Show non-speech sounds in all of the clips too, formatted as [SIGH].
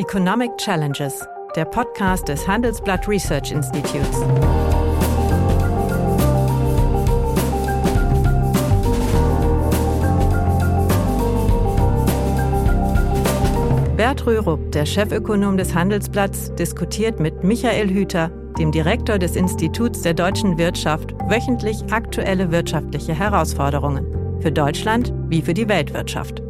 Economic Challenges, der Podcast des Handelsblatt Research Institutes. Bert Rürup, der Chefökonom des Handelsblatts, diskutiert mit Michael Hüter, dem Direktor des Instituts der deutschen Wirtschaft, wöchentlich aktuelle wirtschaftliche Herausforderungen für Deutschland wie für die Weltwirtschaft.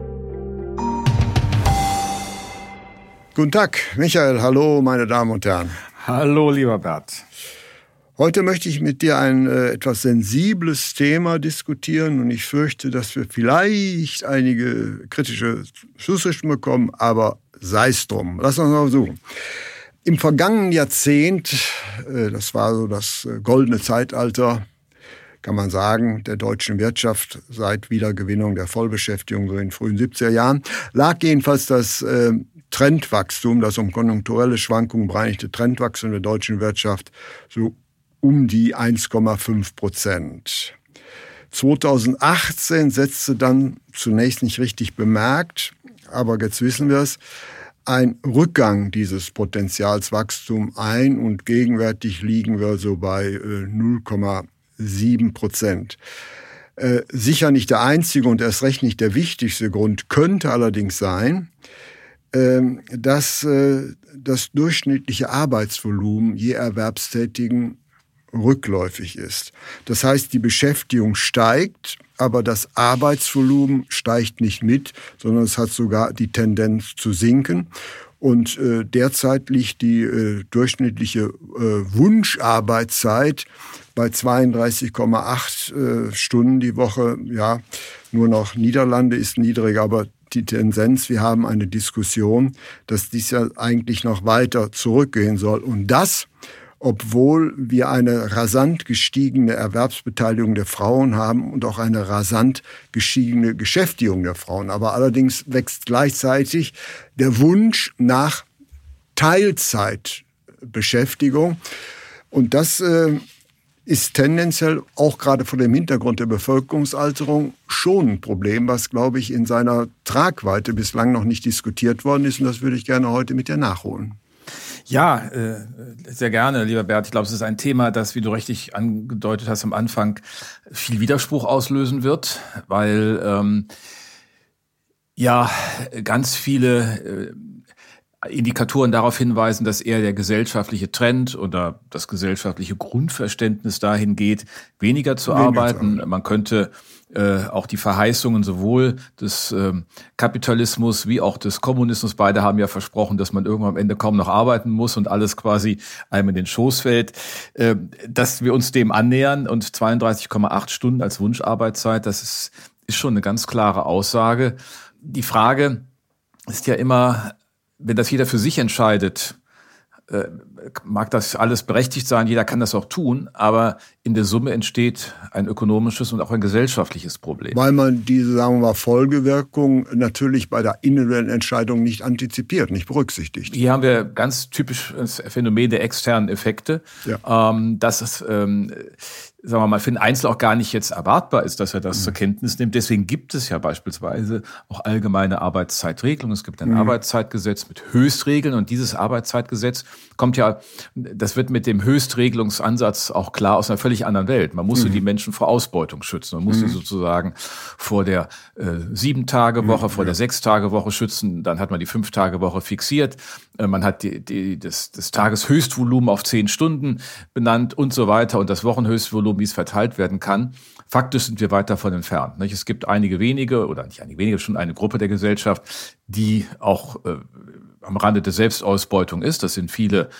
Guten Tag, Michael. Hallo, meine Damen und Herren. Hallo, lieber Bert. Heute möchte ich mit dir ein äh, etwas sensibles Thema diskutieren und ich fürchte, dass wir vielleicht einige kritische Schlussrichtungen bekommen, aber sei es drum. Lass uns mal versuchen. Im vergangenen Jahrzehnt, äh, das war so das äh, goldene Zeitalter, kann man sagen, der deutschen Wirtschaft seit Wiedergewinnung der Vollbeschäftigung so in den frühen 70er Jahren, lag jedenfalls das äh, Trendwachstum, das um konjunkturelle Schwankungen bereinigte Trendwachstum der deutschen Wirtschaft so um die 1,5 Prozent. 2018 setzte dann zunächst nicht richtig bemerkt, aber jetzt wissen wir es, ein Rückgang dieses Potenzialswachstums ein und gegenwärtig liegen wir so bei 0,7 äh, Prozent. Äh, sicher nicht der einzige und erst recht nicht der wichtigste Grund könnte allerdings sein, dass äh, das durchschnittliche Arbeitsvolumen je Erwerbstätigen rückläufig ist. Das heißt, die Beschäftigung steigt, aber das Arbeitsvolumen steigt nicht mit, sondern es hat sogar die Tendenz zu sinken. Und äh, derzeit liegt die äh, durchschnittliche äh, Wunscharbeitszeit bei 32,8 äh, Stunden die Woche. Ja, nur noch Niederlande ist niedriger, aber die Tendenz, wir haben eine Diskussion, dass dies ja eigentlich noch weiter zurückgehen soll. Und das obwohl wir eine rasant gestiegene Erwerbsbeteiligung der Frauen haben und auch eine rasant gestiegene Beschäftigung der Frauen. Aber allerdings wächst gleichzeitig der Wunsch nach Teilzeitbeschäftigung. Und das äh, ist tendenziell auch gerade vor dem Hintergrund der Bevölkerungsalterung schon ein Problem, was, glaube ich, in seiner Tragweite bislang noch nicht diskutiert worden ist. Und das würde ich gerne heute mit dir nachholen. Ja, äh, sehr gerne, lieber Bert. Ich glaube, es ist ein Thema, das, wie du richtig angedeutet hast am Anfang, viel Widerspruch auslösen wird, weil ähm, ja ganz viele äh, Indikatoren darauf hinweisen, dass eher der gesellschaftliche Trend oder das gesellschaftliche Grundverständnis dahin geht, weniger zu weniger arbeiten. Zu Man könnte äh, auch die Verheißungen sowohl des äh, Kapitalismus wie auch des Kommunismus, beide haben ja versprochen, dass man irgendwann am Ende kaum noch arbeiten muss und alles quasi einem in den Schoß fällt, äh, dass wir uns dem annähern und 32,8 Stunden als Wunscharbeitszeit, das ist, ist schon eine ganz klare Aussage. Die Frage ist ja immer, wenn das jeder für sich entscheidet, äh, mag das alles berechtigt sein, jeder kann das auch tun, aber in der Summe entsteht ein ökonomisches und auch ein gesellschaftliches Problem. Weil man diese, sagen wir mal, Folgewirkung natürlich bei der individuellen Entscheidung nicht antizipiert, nicht berücksichtigt. Hier haben wir ganz typisch das Phänomen der externen Effekte. Ja. Ähm, dass es ähm, sagen wir mal, für den Einzelnen auch gar nicht jetzt erwartbar ist, dass er das mhm. zur Kenntnis nimmt. Deswegen gibt es ja beispielsweise auch allgemeine Arbeitszeitregelungen. Es gibt ein mhm. Arbeitszeitgesetz mit Höchstregeln und dieses Arbeitszeitgesetz kommt ja, das wird mit dem Höchstregelungsansatz auch klar aus einer völlig anderen Welt. Man musste mhm. die Menschen vor Ausbeutung schützen. Man musste mhm. sozusagen vor der äh, Sieben-Tage-Woche, vor ja. der Sechs-Tage-Woche schützen. Dann hat man die Fünf-Tage-Woche fixiert. Äh, man hat die, die, das, das Tageshöchstvolumen auf zehn Stunden benannt und so weiter und das Wochenhöchstvolumen wie es verteilt werden kann. Faktisch sind wir weit davon entfernt. Nicht? Es gibt einige wenige, oder nicht einige wenige, schon eine Gruppe der Gesellschaft, die auch äh, am Rande der Selbstausbeutung ist. Das sind viele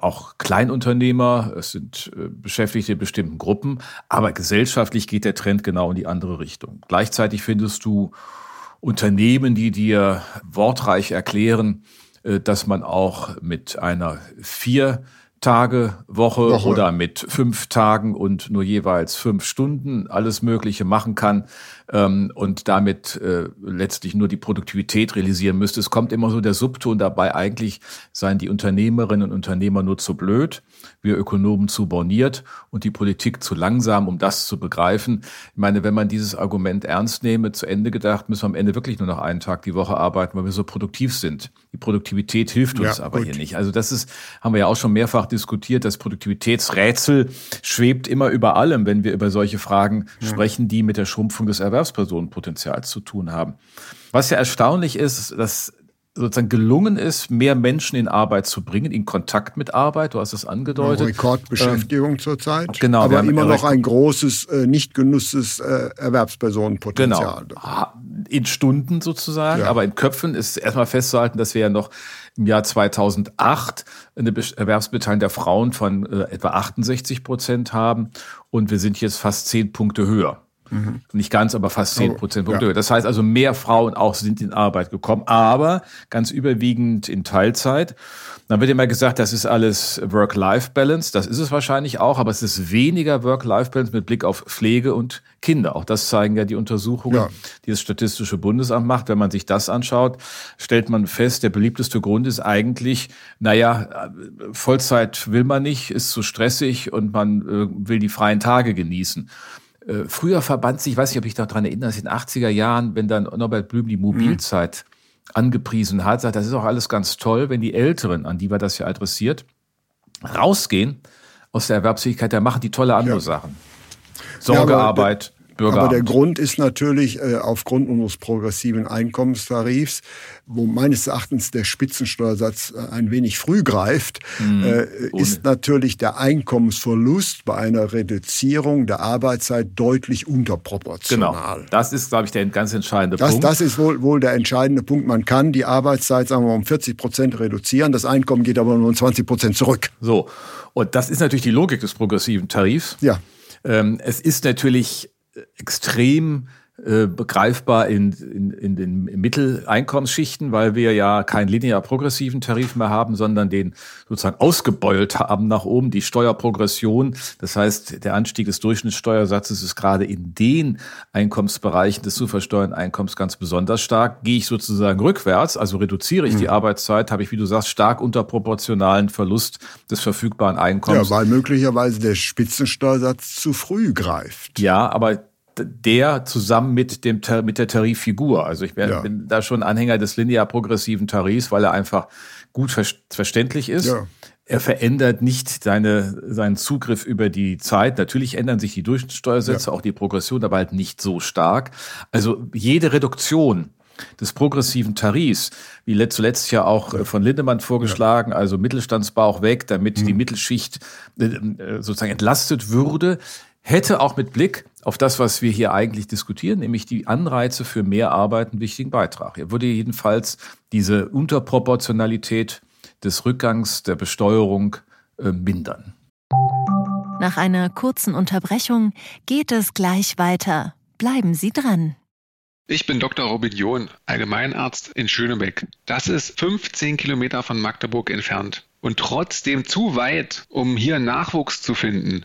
auch Kleinunternehmer, es sind äh, Beschäftigte in bestimmten Gruppen, aber gesellschaftlich geht der Trend genau in die andere Richtung. Gleichzeitig findest du Unternehmen, die dir wortreich erklären, äh, dass man auch mit einer vier Tage Woche, Woche, oder mit fünf Tagen und nur jeweils fünf Stunden alles Mögliche machen kann. Ähm, und damit äh, letztlich nur die Produktivität realisieren müsste. Es kommt immer so der Subton dabei, eigentlich seien die Unternehmerinnen und Unternehmer nur zu blöd, wir Ökonomen zu borniert und die Politik zu langsam, um das zu begreifen. Ich meine, wenn man dieses Argument ernst nehme, zu Ende gedacht, müssen wir am Ende wirklich nur noch einen Tag die Woche arbeiten, weil wir so produktiv sind. Die Produktivität hilft uns ja, aber gut. hier nicht. Also das ist, haben wir ja auch schon mehrfach diskutiert, das Produktivitätsrätsel schwebt immer über allem, wenn wir über solche Fragen ja. sprechen, die mit der Schrumpfung des Erwerbspersonenpotenzials zu tun haben. Was ja erstaunlich ist, dass sozusagen gelungen ist, mehr Menschen in Arbeit zu bringen, in Kontakt mit Arbeit. Du hast es angedeutet. Ja, Rekordbeschäftigung ähm, zurzeit. Genau. Aber immer noch ein großes, äh, nicht genusses äh, Erwerbspersonenpotenzial. Genau. In Stunden sozusagen, ja. aber in Köpfen ist erstmal festzuhalten, dass wir ja noch im Jahr 2008 eine Erwerbsbeteiligung der Frauen von äh, etwa 68 Prozent haben und wir sind jetzt fast zehn Punkte höher. Mhm. Nicht ganz, aber fast zehn Prozent ja. Das heißt also, mehr Frauen auch sind in Arbeit gekommen, aber ganz überwiegend in Teilzeit. Dann wird immer gesagt, das ist alles Work-Life-Balance. Das ist es wahrscheinlich auch, aber es ist weniger Work-Life-Balance mit Blick auf Pflege und Kinder. Auch das zeigen ja die Untersuchungen, ja. die das Statistische Bundesamt macht. Wenn man sich das anschaut, stellt man fest, der beliebteste Grund ist eigentlich, naja, Vollzeit will man nicht, ist zu stressig und man äh, will die freien Tage genießen. Äh, früher verband sich, ich weiß nicht, ob ich daran erinnere, in den 80er Jahren, wenn dann Norbert Blüm die Mobilzeit mhm. angepriesen hat, sagt, das ist auch alles ganz toll, wenn die Älteren, an die wir das ja adressiert, rausgehen aus der Erwerbsfähigkeit, da machen die tolle andere ja. Sachen. Sorgearbeit. Bürgeramt. Aber der Grund ist natürlich äh, aufgrund unseres progressiven Einkommenstarifs, wo meines Erachtens der Spitzensteuersatz äh, ein wenig früh greift, mhm. äh, ist natürlich der Einkommensverlust bei einer Reduzierung der Arbeitszeit deutlich unterproportional. Genau. Das ist, glaube ich, der ganz entscheidende das, Punkt. Das ist wohl, wohl der entscheidende Punkt. Man kann die Arbeitszeit, sagen wir mal, um 40 Prozent reduzieren. Das Einkommen geht aber nur um 20 Prozent zurück. So. Und das ist natürlich die Logik des progressiven Tarifs. Ja. Ähm, es ist natürlich extrem äh, begreifbar in, in, in den Mitteleinkommensschichten, weil wir ja keinen linear progressiven Tarif mehr haben, sondern den sozusagen ausgebeult haben nach oben, die Steuerprogression. Das heißt, der Anstieg des Durchschnittssteuersatzes ist gerade in den Einkommensbereichen des zu versteuernden Einkommens ganz besonders stark. Gehe ich sozusagen rückwärts, also reduziere ich mhm. die Arbeitszeit, habe ich, wie du sagst, stark unterproportionalen Verlust des verfügbaren Einkommens. Ja, weil möglicherweise der Spitzensteuersatz zu früh greift. Ja, aber der zusammen mit dem mit der Tariffigur. Also ich bin, ja. bin da schon Anhänger des linear progressiven Tarifs, weil er einfach gut ver verständlich ist. Ja. Er verändert nicht seine, seinen Zugriff über die Zeit. Natürlich ändern sich die Durchschnittssteuersätze, ja. auch die Progression, aber halt nicht so stark. Also jede Reduktion des progressiven Tarifs, wie zuletzt ja auch ja. von Lindemann vorgeschlagen, also Mittelstandsbauch weg, damit mhm. die Mittelschicht äh, äh, sozusagen entlastet würde, hätte auch mit Blick auf das, was wir hier eigentlich diskutieren, nämlich die Anreize für mehr Arbeit einen wichtigen Beitrag. Er würde jedenfalls diese Unterproportionalität des Rückgangs der Besteuerung äh, mindern. Nach einer kurzen Unterbrechung geht es gleich weiter. Bleiben Sie dran. Ich bin Dr. Robin John, Allgemeinarzt in Schönebeck. Das ist 15 Kilometer von Magdeburg entfernt und trotzdem zu weit, um hier Nachwuchs zu finden.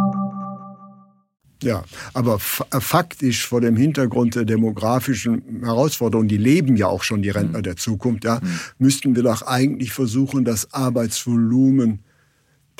Ja, aber äh, faktisch vor dem Hintergrund der demografischen Herausforderungen, die leben ja auch schon die Rentner mhm. der Zukunft, ja, mhm. müssten wir doch eigentlich versuchen, das Arbeitsvolumen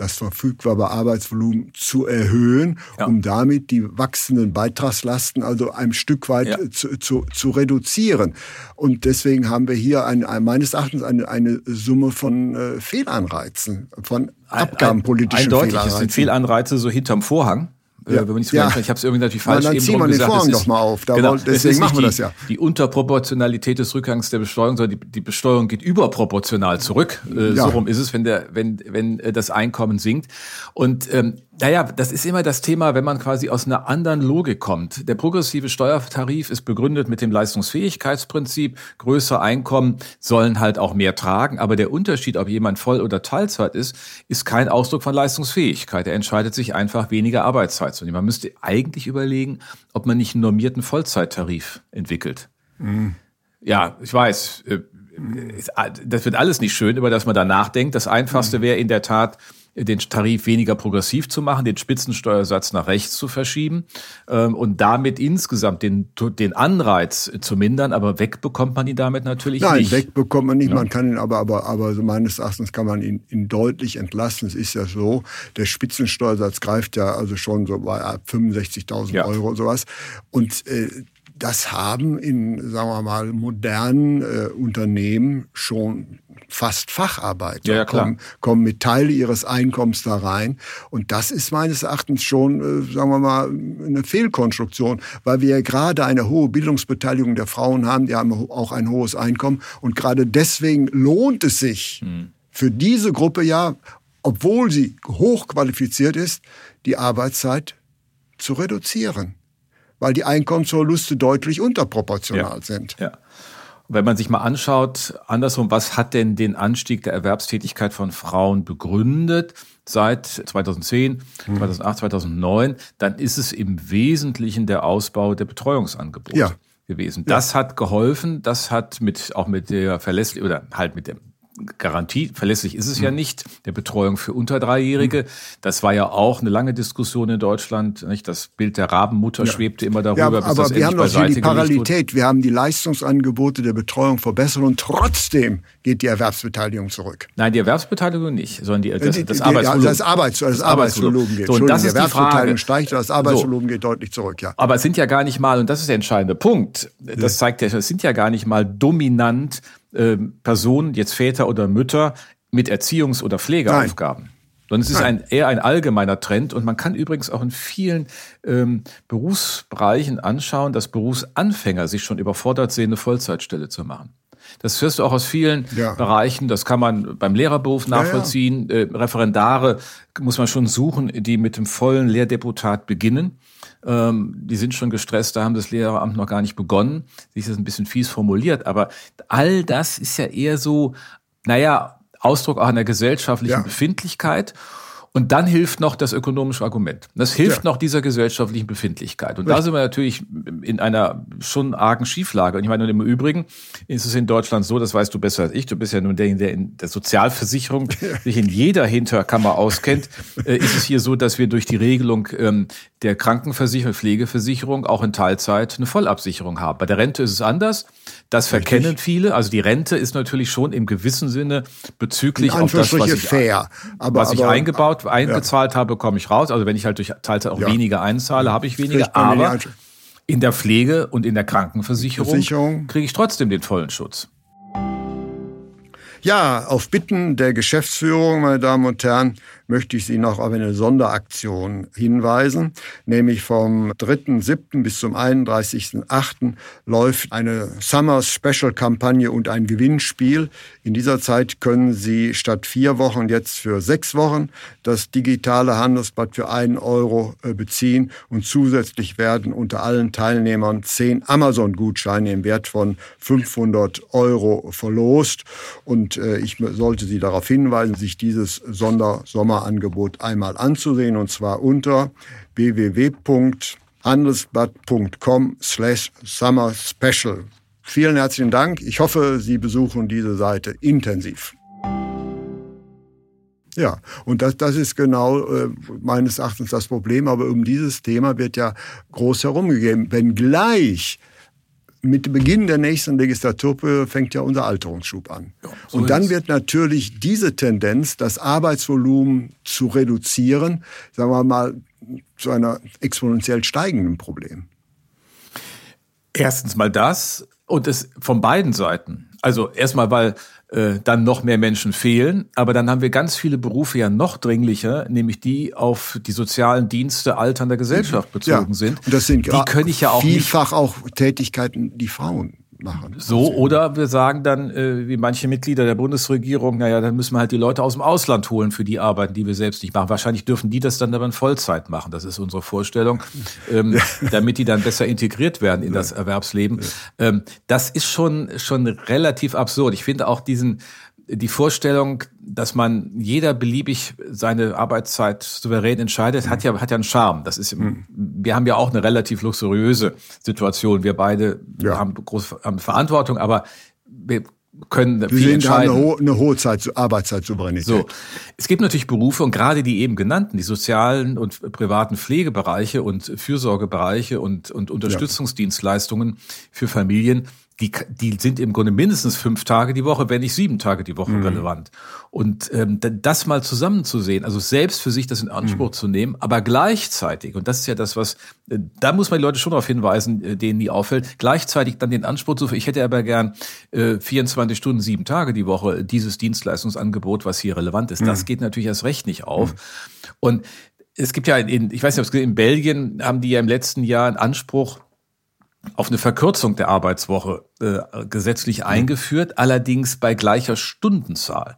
das verfügbare Arbeitsvolumen zu erhöhen, ja. um damit die wachsenden Beitragslasten also ein Stück weit ja. zu, zu, zu, reduzieren. Und deswegen haben wir hier ein, ein, meines Erachtens eine, eine Summe von äh, Fehlanreizen, von abgabenpolitischen ein, ein, Eindeutig, Fehlanreizen. Es sind Fehlanreize so hinterm Vorhang. Äh, ja. wenn man ja. ich habe es irgendwie natürlich falsch Na, dann eben ziehen wir den gesagt. Vorhang doch mal auf. Da genau, deswegen machen wir die, das ja. Die Unterproportionalität des Rückgangs der Besteuerung, sondern die, die Besteuerung geht überproportional zurück. Äh, ja. So rum ist es, wenn der, wenn wenn äh, das Einkommen sinkt. Und ähm, Naja, das ist immer das Thema, wenn man quasi aus einer anderen Logik kommt. Der progressive Steuertarif ist begründet mit dem Leistungsfähigkeitsprinzip. Größere Einkommen sollen halt auch mehr tragen. Aber der Unterschied, ob jemand Voll- oder Teilzeit ist, ist kein Ausdruck von Leistungsfähigkeit. Er entscheidet sich einfach, weniger Arbeitszeit zu nehmen. Man müsste eigentlich überlegen, ob man nicht einen normierten Vollzeittarif entwickelt. Mhm. Ja, ich weiß, äh, das wird alles nicht schön, über das man da nachdenkt. Das Einfachste mhm. wäre in der Tat, den Tarif weniger progressiv zu machen, den Spitzensteuersatz nach rechts zu verschieben ähm, und damit insgesamt den, den Anreiz zu mindern, aber wegbekommt man ihn damit natürlich Nein, nicht. Nein, wegbekommt man nicht, ja. man kann ihn aber, aber, aber meines Erachtens kann man ihn, ihn deutlich entlasten. Es ist ja so, der Spitzensteuersatz greift ja also schon so bei 65.000 ja. Euro und sowas und äh, das haben in, sagen wir mal, modernen äh, Unternehmen schon fast Facharbeiter, ja, ja, kommen, kommen mit Teile ihres Einkommens da rein. Und das ist meines Erachtens schon, äh, sagen wir mal, eine Fehlkonstruktion, weil wir ja gerade eine hohe Bildungsbeteiligung der Frauen haben, die haben auch ein hohes Einkommen. Und gerade deswegen lohnt es sich hm. für diese Gruppe ja, obwohl sie hochqualifiziert ist, die Arbeitszeit zu reduzieren weil die Einkommensverluste deutlich unterproportional ja. sind. Ja. Wenn man sich mal anschaut, andersrum, was hat denn den Anstieg der Erwerbstätigkeit von Frauen begründet seit 2010, 2008, 2009, dann ist es im Wesentlichen der Ausbau der Betreuungsangebote. Ja. gewesen. Das ja. hat geholfen, das hat mit auch mit der Verlässlichkeit oder halt mit dem Garantie, verlässlich ist es ja hm. nicht, der Betreuung für unter Dreijährige. Hm. Das war ja auch eine lange Diskussion in Deutschland. Nicht? Das Bild der Rabenmutter ja. schwebte immer darüber. Ja, aber bis das wir haben doch hier die Parallelität. Wir haben die Leistungsangebote der Betreuung verbessert und trotzdem geht die Erwerbsbeteiligung zurück. Nein, die Erwerbsbeteiligung nicht, sondern die, das, die, das, Arbeitsvolumen. Das, Arbeits, das, das Arbeitsvolumen geht. So, und das ist die Frage. steigt, das Arbeitsvolumen so. geht deutlich zurück. Ja. Aber es sind ja gar nicht mal, und das ist der entscheidende Punkt, das zeigt ja, es sind ja gar nicht mal dominant äh, Personen, jetzt Väter oder Mütter, mit Erziehungs- oder Pflegeaufgaben. Nein. Sondern es ist ein, eher ein allgemeiner Trend. Und man kann übrigens auch in vielen ähm, Berufsbereichen anschauen, dass Berufsanfänger sich schon überfordert sehen, eine Vollzeitstelle zu machen. Das hörst du auch aus vielen ja. Bereichen. Das kann man beim Lehrerberuf nachvollziehen. Ja, ja. Äh, Referendare muss man schon suchen, die mit dem vollen Lehrdeputat beginnen. Ähm, die sind schon gestresst, da haben das Lehreramt noch gar nicht begonnen. Sich das ein bisschen fies formuliert, aber all das ist ja eher so, naja, Ausdruck auch einer gesellschaftlichen ja. Befindlichkeit. Und dann hilft noch das ökonomische Argument. Das hilft ja. noch dieser gesellschaftlichen Befindlichkeit. Und Richtig. da sind wir natürlich in einer schon argen Schieflage. Und ich meine, und im Übrigen ist es in Deutschland so, das weißt du besser als ich, du bist ja nun der, der in der Sozialversicherung sich in jeder Hinterkammer auskennt, [LAUGHS] äh, ist es hier so, dass wir durch die Regelung ähm, der Krankenversicherung, Pflegeversicherung auch in Teilzeit eine Vollabsicherung haben. Bei der Rente ist es anders. Das verkennen Richtig. viele. Also die Rente ist natürlich schon im gewissen Sinne bezüglich auf das, was ich, fair, aber, was ich aber, eingebaut, eingezahlt ja. habe, bekomme ich raus. Also wenn ich halt durch Teilzeit auch ja. weniger einzahle, habe ich weniger. Aber in der Pflege und in der Krankenversicherung kriege ich trotzdem den vollen Schutz. Ja, auf Bitten der Geschäftsführung, meine Damen und Herren, möchte ich Sie noch auf eine Sonderaktion hinweisen. Nämlich vom 3.7. bis zum 31.8. läuft eine Summer Special Kampagne und ein Gewinnspiel. In dieser Zeit können Sie statt vier Wochen jetzt für sechs Wochen das digitale Handelsblatt für einen Euro äh, beziehen und zusätzlich werden unter allen Teilnehmern zehn Amazon-Gutscheine im Wert von 500 Euro verlost. Und äh, ich sollte Sie darauf hinweisen, sich dieses Sondersommer Sommerangebot einmal anzusehen und zwar unter www.handelsblatt.com slash summer special. Vielen herzlichen Dank. Ich hoffe, Sie besuchen diese Seite intensiv. Ja, und das, das ist genau äh, meines Erachtens das Problem. Aber um dieses Thema wird ja groß herumgegeben. Wenngleich mit Beginn der nächsten Legislaturperiode fängt ja unser Alterungsschub an. Ja, so und dann wird natürlich diese Tendenz, das Arbeitsvolumen zu reduzieren, sagen wir mal, zu einer exponentiell steigenden Problem. Erstens mal das und es von beiden Seiten. Also erstmal, weil äh, dann noch mehr Menschen fehlen. Aber dann haben wir ganz viele Berufe ja noch dringlicher, nämlich die auf die sozialen Dienste alternder Gesellschaft bezogen ja. sind. Und das sind die können ich ja auch vielfach auch Tätigkeiten, die Frauen machen. So, oder wir sagen dann, äh, wie manche Mitglieder der Bundesregierung, naja, dann müssen wir halt die Leute aus dem Ausland holen für die Arbeiten, die wir selbst nicht machen. Wahrscheinlich dürfen die das dann aber in Vollzeit machen. Das ist unsere Vorstellung, ähm, damit die dann besser integriert werden in das Erwerbsleben. Ähm, das ist schon, schon relativ absurd. Ich finde auch diesen, die Vorstellung, dass man jeder beliebig seine Arbeitszeit souverän entscheidet, hat ja, hat ja einen Charme. Das ist, mhm. wir haben ja auch eine relativ luxuriöse Situation. Wir beide ja. haben große haben Verantwortung, aber wir können wir viel entscheiden. Eine, ho eine hohe Zeit, Arbeitszeitsouveränität. So. Es gibt natürlich Berufe und gerade die eben genannten, die sozialen und privaten Pflegebereiche und Fürsorgebereiche und, und Unterstützungsdienstleistungen für Familien, die, die sind im Grunde mindestens fünf Tage die Woche, wenn nicht sieben Tage die Woche mhm. relevant. Und ähm, das mal zusammenzusehen, also selbst für sich das in Anspruch mhm. zu nehmen, aber gleichzeitig, und das ist ja das, was, äh, da muss man die Leute schon darauf hinweisen, äh, denen nie auffällt, gleichzeitig dann den Anspruch zu, ich hätte aber gern äh, 24 Stunden, sieben Tage die Woche dieses Dienstleistungsangebot, was hier relevant ist. Mhm. Das geht natürlich erst recht nicht auf. Mhm. Und es gibt ja in, ich weiß nicht, in Belgien haben die ja im letzten Jahr einen Anspruch, auf eine Verkürzung der Arbeitswoche äh, gesetzlich mhm. eingeführt, allerdings bei gleicher Stundenzahl.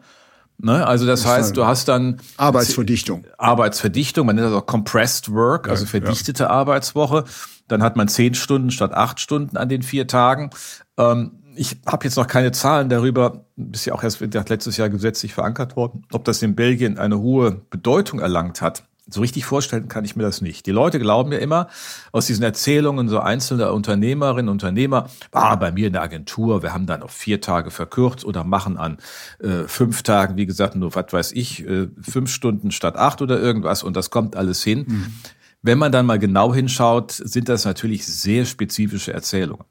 Ne? Also das, das heißt, du hast dann Arbeitsverdichtung. Arbeitsverdichtung, man nennt das auch Compressed Work, also verdichtete ja. Arbeitswoche. Dann hat man zehn Stunden statt acht Stunden an den vier Tagen. Ähm, ich habe jetzt noch keine Zahlen darüber, ist ja auch erst letztes Jahr gesetzlich verankert worden, ob das in Belgien eine hohe Bedeutung erlangt hat. So richtig vorstellen kann ich mir das nicht. Die Leute glauben ja immer aus diesen Erzählungen so einzelner Unternehmerinnen und Unternehmer, ah, bei mir in der Agentur, wir haben dann auf vier Tage verkürzt oder machen an äh, fünf Tagen, wie gesagt, nur was weiß ich, äh, fünf Stunden statt acht oder irgendwas und das kommt alles hin. Mhm. Wenn man dann mal genau hinschaut, sind das natürlich sehr spezifische Erzählungen.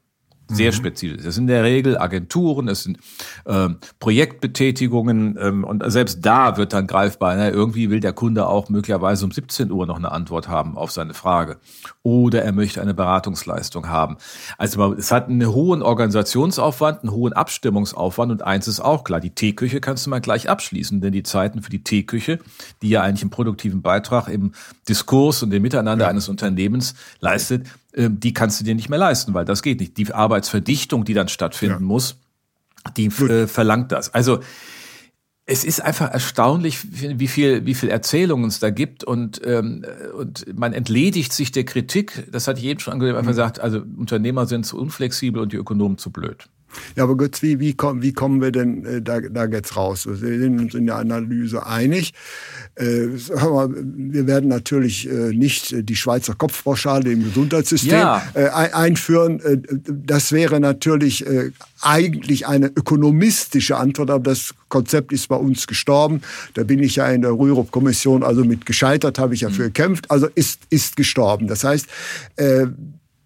Sehr mhm. spezifisch. Das sind in der Regel Agenturen, es sind ähm, Projektbetätigungen ähm, und selbst da wird dann greifbar, na, irgendwie will der Kunde auch möglicherweise um 17 Uhr noch eine Antwort haben auf seine Frage. Oder er möchte eine Beratungsleistung haben. Also es hat einen hohen Organisationsaufwand, einen hohen Abstimmungsaufwand und eins ist auch klar, die Teeküche kannst du mal gleich abschließen, denn die Zeiten für die Teeküche, die ja eigentlich einen produktiven Beitrag im Diskurs und dem Miteinander ja. eines Unternehmens leistet, die kannst du dir nicht mehr leisten, weil das geht nicht. Die Arbeitsverdichtung, die dann stattfinden ja. muss, die äh, verlangt das. Also es ist einfach erstaunlich, wie viel, wie viel Erzählungen es da gibt und, ähm, und man entledigt sich der Kritik. Das hatte ich eben schon angegeben, einfach mhm. gesagt, also Unternehmer sind zu unflexibel und die Ökonomen zu blöd. Ja, aber Götz, wie, wie, komm, wie kommen wir denn äh, da, da jetzt raus? Wir sind uns in der Analyse einig. Äh, wir, wir werden natürlich äh, nicht die Schweizer Kopfpauschale im Gesundheitssystem ja. äh, einführen. Äh, das wäre natürlich äh, eigentlich eine ökonomistische Antwort, aber das Konzept ist bei uns gestorben. Da bin ich ja in der Rürup-Kommission, also mit gescheitert habe ich ja für mhm. gekämpft, also ist, ist gestorben. Das heißt, äh,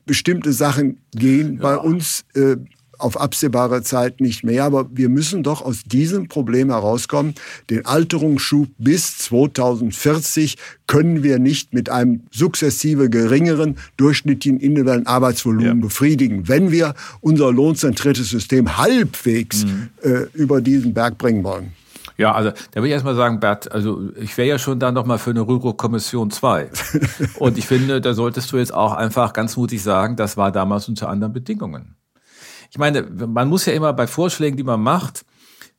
bestimmte Sachen gehen ja. bei uns äh, auf absehbare Zeit nicht mehr. Aber wir müssen doch aus diesem Problem herauskommen. Den Alterungsschub bis 2040 können wir nicht mit einem sukzessive geringeren durchschnittlichen individuellen Arbeitsvolumen ja. befriedigen, wenn wir unser lohnzentriertes System halbwegs mhm. äh, über diesen Berg bringen wollen. Ja, also da will ich erstmal sagen, Bert, also ich wäre ja schon da nochmal für eine Rürup-Kommission 2. [LAUGHS] Und ich finde, da solltest du jetzt auch einfach ganz mutig sagen, das war damals unter anderen Bedingungen ich meine, man muss ja immer bei Vorschlägen, die man macht,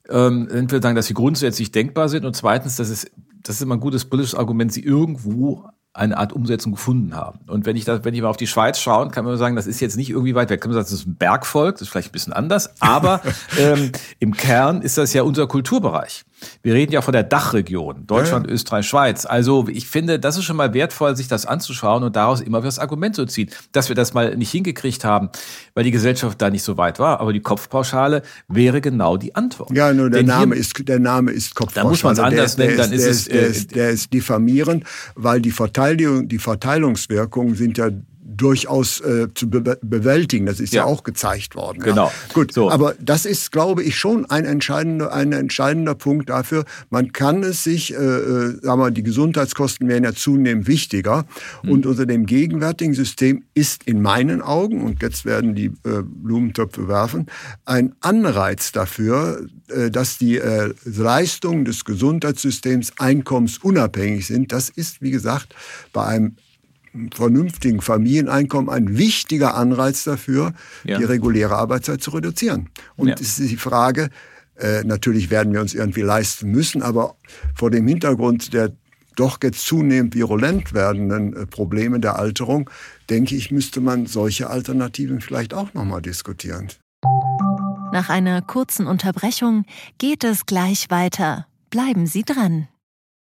ähm, entweder sagen, dass sie grundsätzlich denkbar sind und zweitens, dass es, das ist immer ein gutes politisches Argument, sie irgendwo eine Art Umsetzung gefunden haben. Und wenn ich da, wenn ich mal auf die Schweiz schaue, kann man sagen, das ist jetzt nicht irgendwie weit weg. Kann man sagen, das ist ein Bergvolk, das ist vielleicht ein bisschen anders, aber [LAUGHS] ähm, im Kern ist das ja unser Kulturbereich. Wir reden ja von der Dachregion, Deutschland, ja. Österreich, Schweiz. Also ich finde, das ist schon mal wertvoll, sich das anzuschauen und daraus immer das Argument zu ziehen. Dass wir das mal nicht hingekriegt haben, weil die Gesellschaft da nicht so weit war, aber die Kopfpauschale wäre genau die Antwort. Ja, nur der, Name, ist, der Name ist Kopfpauschale. Da muss man es anders der, nennen, dann ist, ist es... Der ist, der ist diffamierend, weil die Verteilung, die Verteilungswirkungen sind ja durchaus äh, zu be bewältigen. Das ist ja. ja, auch gezeigt worden. Genau. Ja. Gut, so. aber das ist, glaube ich, schon ein entscheidender, ein entscheidender Punkt dafür. Man kann es sich, äh, äh sagen wir, die Gesundheitskosten werden ja zunehmend wichtiger. Hm. Und unter dem gegenwärtigen System ist in meinen Augen, und jetzt werden die äh, Blumentöpfe werfen, ein Anreiz dafür, äh, dass die äh, Leistungen des Gesundheitssystems einkommensunabhängig sind. Das ist, wie gesagt, bei einem vernünftigen Familieneinkommen ein wichtiger Anreiz dafür, ja. die reguläre Arbeitszeit zu reduzieren. Und ja. es ist die Frage, äh, natürlich werden wir uns irgendwie leisten müssen, aber vor dem Hintergrund der doch jetzt zunehmend virulent werdenden äh, Probleme der Alterung, denke ich, müsste man solche Alternativen vielleicht auch nochmal diskutieren. Nach einer kurzen Unterbrechung geht es gleich weiter. Bleiben Sie dran.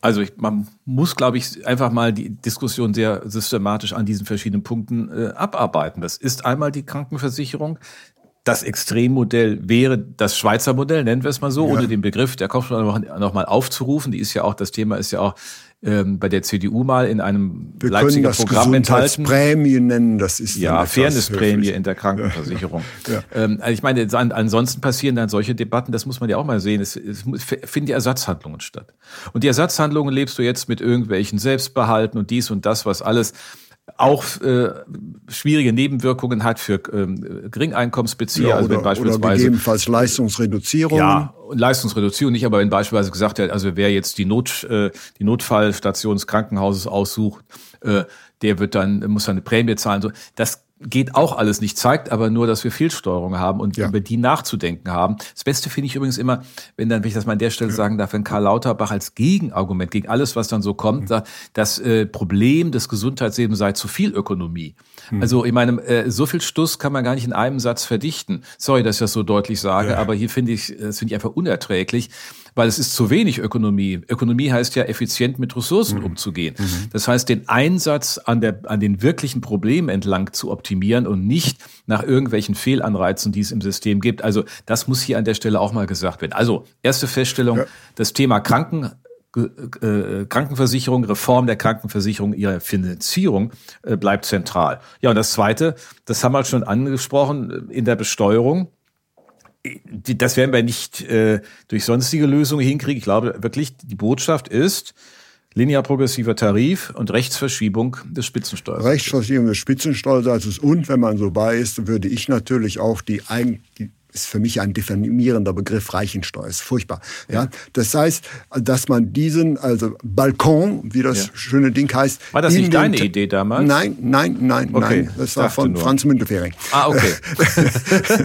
Also ich, man muss, glaube ich, einfach mal die Diskussion sehr systematisch an diesen verschiedenen Punkten äh, abarbeiten. Das ist einmal die Krankenversicherung. Das Extremmodell wäre das Schweizer Modell, nennen wir es mal so, ja. ohne den Begriff der Kopfschmerzen noch, noch mal aufzurufen. Die ist ja auch, das Thema ist ja auch ähm, bei der CDU mal in einem Wir Leipziger Programm enthalten. Prämie nennen, das ist ja Fairnessprämie in der Krankenversicherung. [LAUGHS] Ja. Ähm, also ich meine, ansonsten passieren dann solche Debatten, das muss man ja auch mal sehen. Es, es finden die Ersatzhandlungen statt. Und die Ersatzhandlungen lebst du jetzt mit irgendwelchen Selbstbehalten und dies und das, was alles auch äh, schwierige Nebenwirkungen hat für ähm, Geringeinkommensbezieher. Ja, also wenn beispielsweise oder gegebenenfalls Leistungsreduzierung. Ja, Leistungsreduzierung nicht, aber wenn beispielsweise gesagt wird, also wer jetzt die Not äh, die Notfallstation des Krankenhauses aussucht, äh, der wird dann muss dann eine Prämie zahlen. So, das geht auch alles nicht, zeigt aber nur, dass wir Fehlsteuerung haben und ja. über die nachzudenken haben. Das Beste finde ich übrigens immer, wenn dann, wenn ich das mal an der Stelle ja. sagen darf, wenn Karl Lauterbach als Gegenargument gegen alles, was dann so kommt, mhm. sagt, das äh, Problem des Gesundheitslebens sei zu viel Ökonomie. Mhm. Also ich meine, äh, so viel Stuss kann man gar nicht in einem Satz verdichten. Sorry, dass ich das so deutlich sage, ja. aber hier finde ich, das finde ich einfach unerträglich weil es ist zu wenig Ökonomie. Ökonomie heißt ja, effizient mit Ressourcen mhm. umzugehen. Mhm. Das heißt, den Einsatz an, der, an den wirklichen Problemen entlang zu optimieren und nicht nach irgendwelchen Fehlanreizen, die es im System gibt. Also das muss hier an der Stelle auch mal gesagt werden. Also erste Feststellung, ja. das Thema Kranken äh, Krankenversicherung, Reform der Krankenversicherung, ihre Finanzierung äh, bleibt zentral. Ja, und das Zweite, das haben wir schon angesprochen, in der Besteuerung das werden wir nicht äh, durch sonstige Lösungen hinkriegen. Ich glaube wirklich, die Botschaft ist, linear progressiver Tarif und Rechtsverschiebung des Spitzensteuersatzes. Rechtsverschiebung des Spitzensteuersatzes und wenn man so bei ist, würde ich natürlich auch die, Eigen, die ist für mich ein definierender Begriff Reichensteuer, ist furchtbar. Ja. ja. Das heißt, dass man diesen, also Balkon, wie das ja. schöne Ding heißt. War das nicht deine Idee damals? Nein, nein, nein, okay. nein. Das war von nur. Franz Müntefering. Ah, okay. [LAUGHS]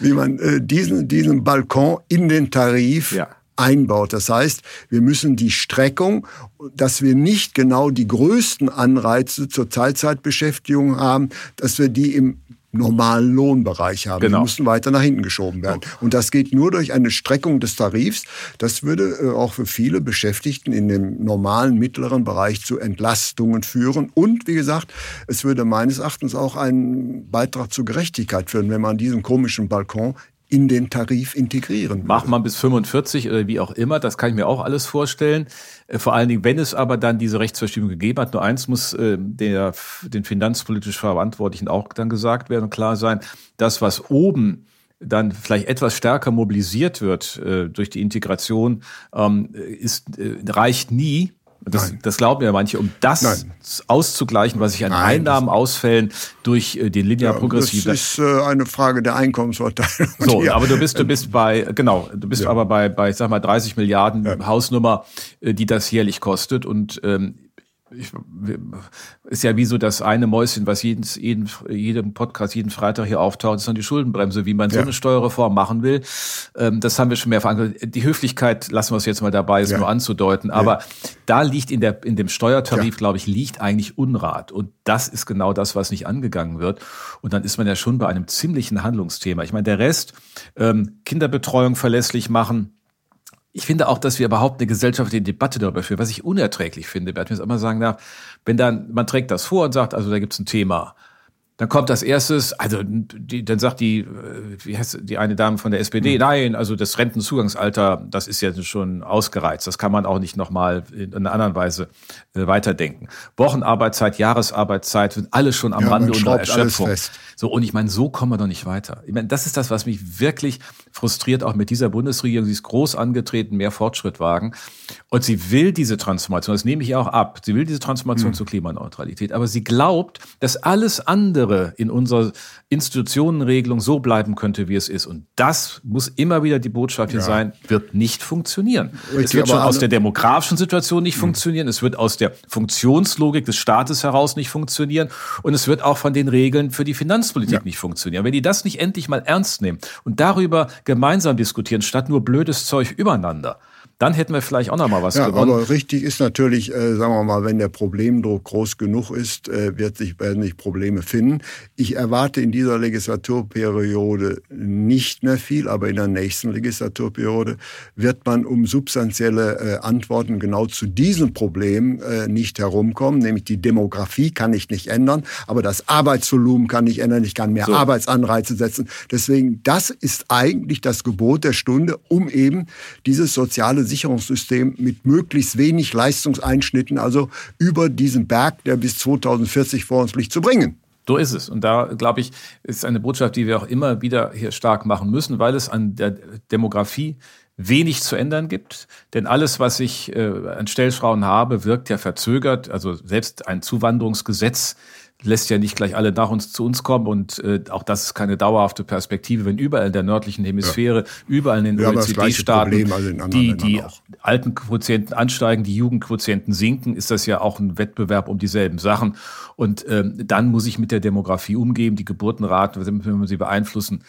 wie man äh, diesen, diesen Balkon in den Tarif ja einbaut. Das heißt, wir müssen die Streckung, dass wir nicht genau die größten Anreize zur Teilzeitbeschäftigung haben, dass wir die im normalen Lohnbereich haben. Genau. Die müssen weiter nach hinten geschoben werden. Und das geht nur durch eine Streckung des Tarifs. Das würde äh, auch für viele Beschäftigten in dem normalen mittleren Bereich zu Entlastungen führen. Und wie gesagt, es würde meines Erachtens auch einen Beitrag zur Gerechtigkeit führen, wenn man diesen komischen Balkon in den Tarif integrieren. Macht man bis 45 oder wie auch immer, das kann ich mir auch alles vorstellen. Äh, vor allen Dingen, wenn es aber dann diese Rechtsverschiebung gegeben hat, nur eins muss äh, der, den finanzpolitisch Verantwortlichen auch dann gesagt werden und klar sein, das, was oben dann vielleicht etwas stärker mobilisiert wird äh, durch die Integration, ähm, ist, äh, reicht nie, das, das, glauben ja manche, um das Nein. auszugleichen, was sich an Nein, Einnahmen ausfällen durch äh, den linear ja. Das ist äh, eine Frage der Einkommensverteilung. So, ja. aber du bist, du bist bei, genau, du bist ja. aber bei, bei, sag mal, 30 Milliarden Hausnummer, äh, die das jährlich kostet und ähm, ich, ist ja wie so das eine Mäuschen, was jeden, jeden, jedem Podcast, jeden Freitag hier auftaucht, ist dann die Schuldenbremse, wie man ja. so eine Steuerreform machen will. Ähm, das haben wir schon mehrfach angehört. Die Höflichkeit lassen wir es jetzt mal dabei, es ja. nur anzudeuten. Aber ja. da liegt in der, in dem Steuertarif, glaube ich, liegt eigentlich Unrat. Und das ist genau das, was nicht angegangen wird. Und dann ist man ja schon bei einem ziemlichen Handlungsthema. Ich meine, der Rest, ähm, Kinderbetreuung verlässlich machen, ich finde auch, dass wir überhaupt eine gesellschaftliche Debatte darüber führen, was ich unerträglich finde, wenn ich es immer sagen darf, wenn dann, man trägt das vor und sagt, also da gibt es ein Thema, Dann kommt das erstes, also die, dann sagt die, äh, wie heißt die eine Dame von der SPD, mhm. nein, also das Rentenzugangsalter, das ist ja schon ausgereizt. Das kann man auch nicht nochmal in einer anderen Weise äh, weiterdenken. Wochenarbeitszeit, Jahresarbeitszeit sind alle schon am ja, Rande unserer Erschöpfung. So, und ich meine, so kommen wir doch nicht weiter. Ich meine, das ist das, was mich wirklich frustriert, auch mit dieser Bundesregierung. Sie ist groß angetreten, mehr Fortschritt wagen. Und sie will diese Transformation, das nehme ich auch ab, sie will diese Transformation mhm. zur Klimaneutralität, aber sie glaubt, dass alles andere in unserer Institutionenregelung so bleiben könnte, wie es ist. Und das muss immer wieder die Botschaft hier ja. sein, wird nicht funktionieren. Richtig, es wird schon aus der demografischen Situation nicht mhm. funktionieren, es wird aus der Funktionslogik des Staates heraus nicht funktionieren und es wird auch von den Regeln für die Finanzpolitik ja. nicht funktionieren. Wenn die das nicht endlich mal ernst nehmen und darüber gemeinsam diskutieren, statt nur blödes Zeug übereinander, dann hätten wir vielleicht auch noch mal was ja, gewonnen. Aber richtig ist natürlich, äh, sagen wir mal, wenn der Problemdruck groß genug ist, äh, wird sich, werden sich Probleme finden. Ich erwarte in dieser Legislaturperiode nicht mehr viel, aber in der nächsten Legislaturperiode wird man um substanzielle äh, Antworten genau zu diesem Problem äh, nicht herumkommen, nämlich die Demografie kann ich nicht ändern, aber das Arbeitsvolumen kann ich ändern, ich kann mehr so. Arbeitsanreize setzen. Deswegen, das ist eigentlich das Gebot der Stunde, um eben dieses soziale Sicherungssystem mit möglichst wenig Leistungseinschnitten, also über diesen Berg, der bis 2040 vor uns liegt, zu bringen. So ist es. Und da, glaube ich, ist eine Botschaft, die wir auch immer wieder hier stark machen müssen, weil es an der Demografie wenig zu ändern gibt. Denn alles, was ich äh, an Stellschrauen habe, wirkt ja verzögert. Also selbst ein Zuwanderungsgesetz lässt ja nicht gleich alle nach uns zu uns kommen und äh, auch das ist keine dauerhafte Perspektive, wenn überall in der nördlichen Hemisphäre, ja. überall in den OECD-Staaten also die, die alten Quotienten ansteigen, die Jugendquotienten sinken, ist das ja auch ein Wettbewerb um dieselben Sachen. Und ähm, dann muss ich mit der Demografie umgehen, die Geburtenrate, wenn wir sie beeinflussen,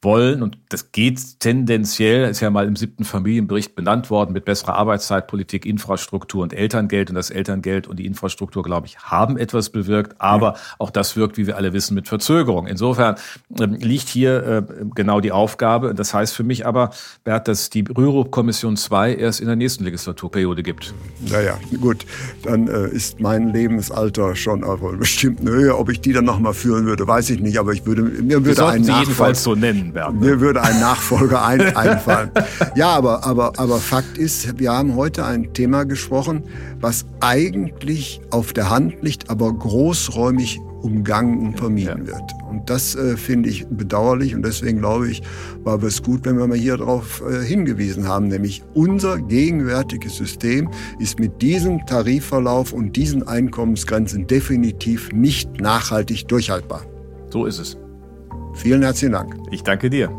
wollen, und das geht tendenziell, ist ja mal im siebten Familienbericht benannt worden, mit besserer Arbeitszeitpolitik, Infrastruktur und Elterngeld. Und das Elterngeld und die Infrastruktur, glaube ich, haben etwas bewirkt. Aber auch das wirkt, wie wir alle wissen, mit Verzögerung. Insofern äh, liegt hier äh, genau die Aufgabe. Das heißt für mich aber, Bert, dass die Rürup-Kommission 2 erst in der nächsten Legislaturperiode gibt. Naja, gut. Dann äh, ist mein Lebensalter schon auf einer bestimmten Höhe. Ob ich die dann nochmal führen würde, weiß ich nicht. Aber ich würde, mir würde einen jedenfalls so nennen werden. Mir würde ein Nachfolger ein, [LAUGHS] einfallen. Ja, aber, aber, aber Fakt ist, wir haben heute ein Thema gesprochen, was eigentlich auf der Hand liegt, aber großräumig umgangen und vermieden ja. wird. Und das äh, finde ich bedauerlich und deswegen glaube ich, war es gut, wenn wir mal hier darauf äh, hingewiesen haben, nämlich unser gegenwärtiges System ist mit diesem Tarifverlauf und diesen Einkommensgrenzen definitiv nicht nachhaltig durchhaltbar. So ist es. Vielen herzlichen Dank. Ich danke dir.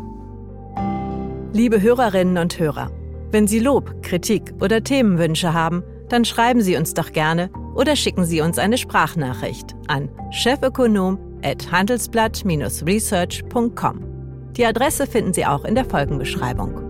Liebe Hörerinnen und Hörer, wenn Sie Lob, Kritik oder Themenwünsche haben, dann schreiben Sie uns doch gerne oder schicken Sie uns eine Sprachnachricht an chefökonom@handelsblatt-research.com. Die Adresse finden Sie auch in der Folgenbeschreibung.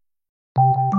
you